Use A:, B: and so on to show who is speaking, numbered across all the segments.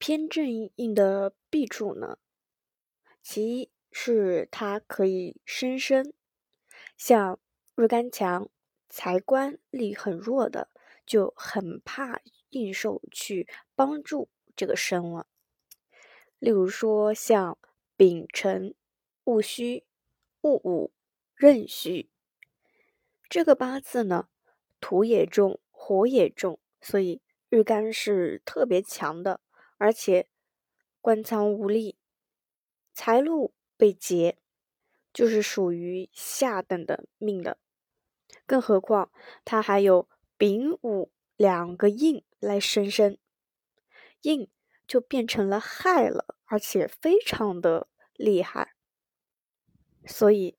A: 偏正印的弊处呢，其一是它可以生身，像日干强、财官力很弱的，就很怕应寿去帮助这个生了。例如说像丙辰、戊戌、戊午、壬戌，这个八字呢，土也重，火也重，所以日干是特别强的。而且官仓无力，财路被劫，就是属于下等的命的。更何况他还有丙午两个印来生身，印就变成了害了，而且非常的厉害。所以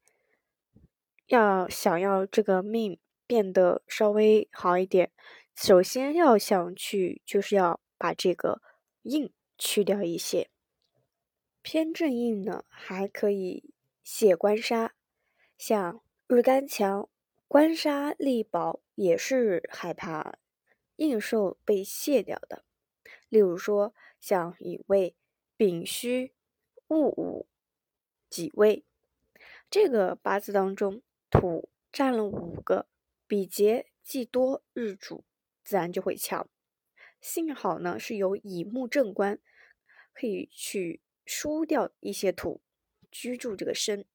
A: 要想要这个命变得稍微好一点，首先要想去，就是要把这个。印去掉一些，偏正印呢，还可以泄官杀，像日干强，官杀力薄，也是害怕印寿被泄掉的。例如说，像乙未、丙戌、戊午、己未，这个八字当中土占了五个，比劫既多，日主自然就会强。幸好呢，是有乙木正官，可以去输掉一些土，居住这个身。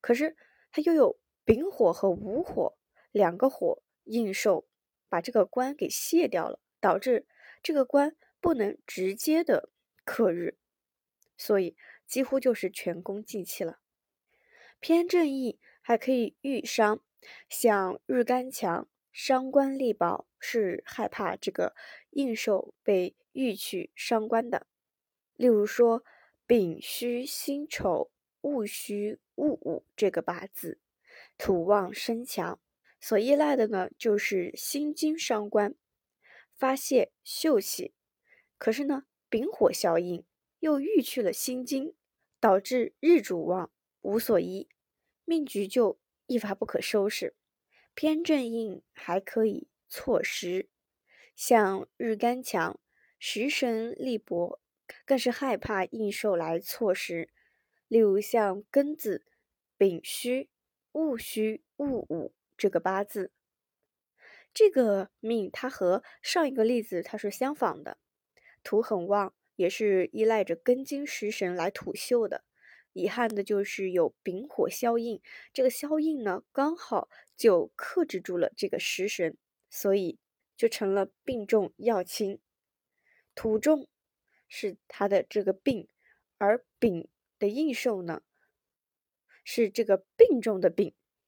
A: 可是它又有丙火和午火两个火应受，把这个官给卸掉了，导致这个官不能直接的克日，所以几乎就是全功尽弃了。偏正印还可以遇伤，像日干强。伤官力薄是害怕这个应寿被欲去伤官的，例如说丙戌辛丑戊戌戊午这个八字，土旺身强，所依赖的呢就是心经伤官，发泄秀气。可是呢丙火效应又欲去了心经，导致日主旺无所依，命局就一发不可收拾。偏正印还可以错时，像日干强，食神力薄，更是害怕应寿来错时。例如像庚子、丙戌、戊戌、戊午这个八字，这个命它和上一个例子它是相仿的，土很旺，也是依赖着庚金食神来土秀的。遗憾的就是有丙火消印，这个消印呢刚好就克制住了这个食神，所以就成了病重要轻。土重是他的这个病，而丙的应寿呢是这个病重的病。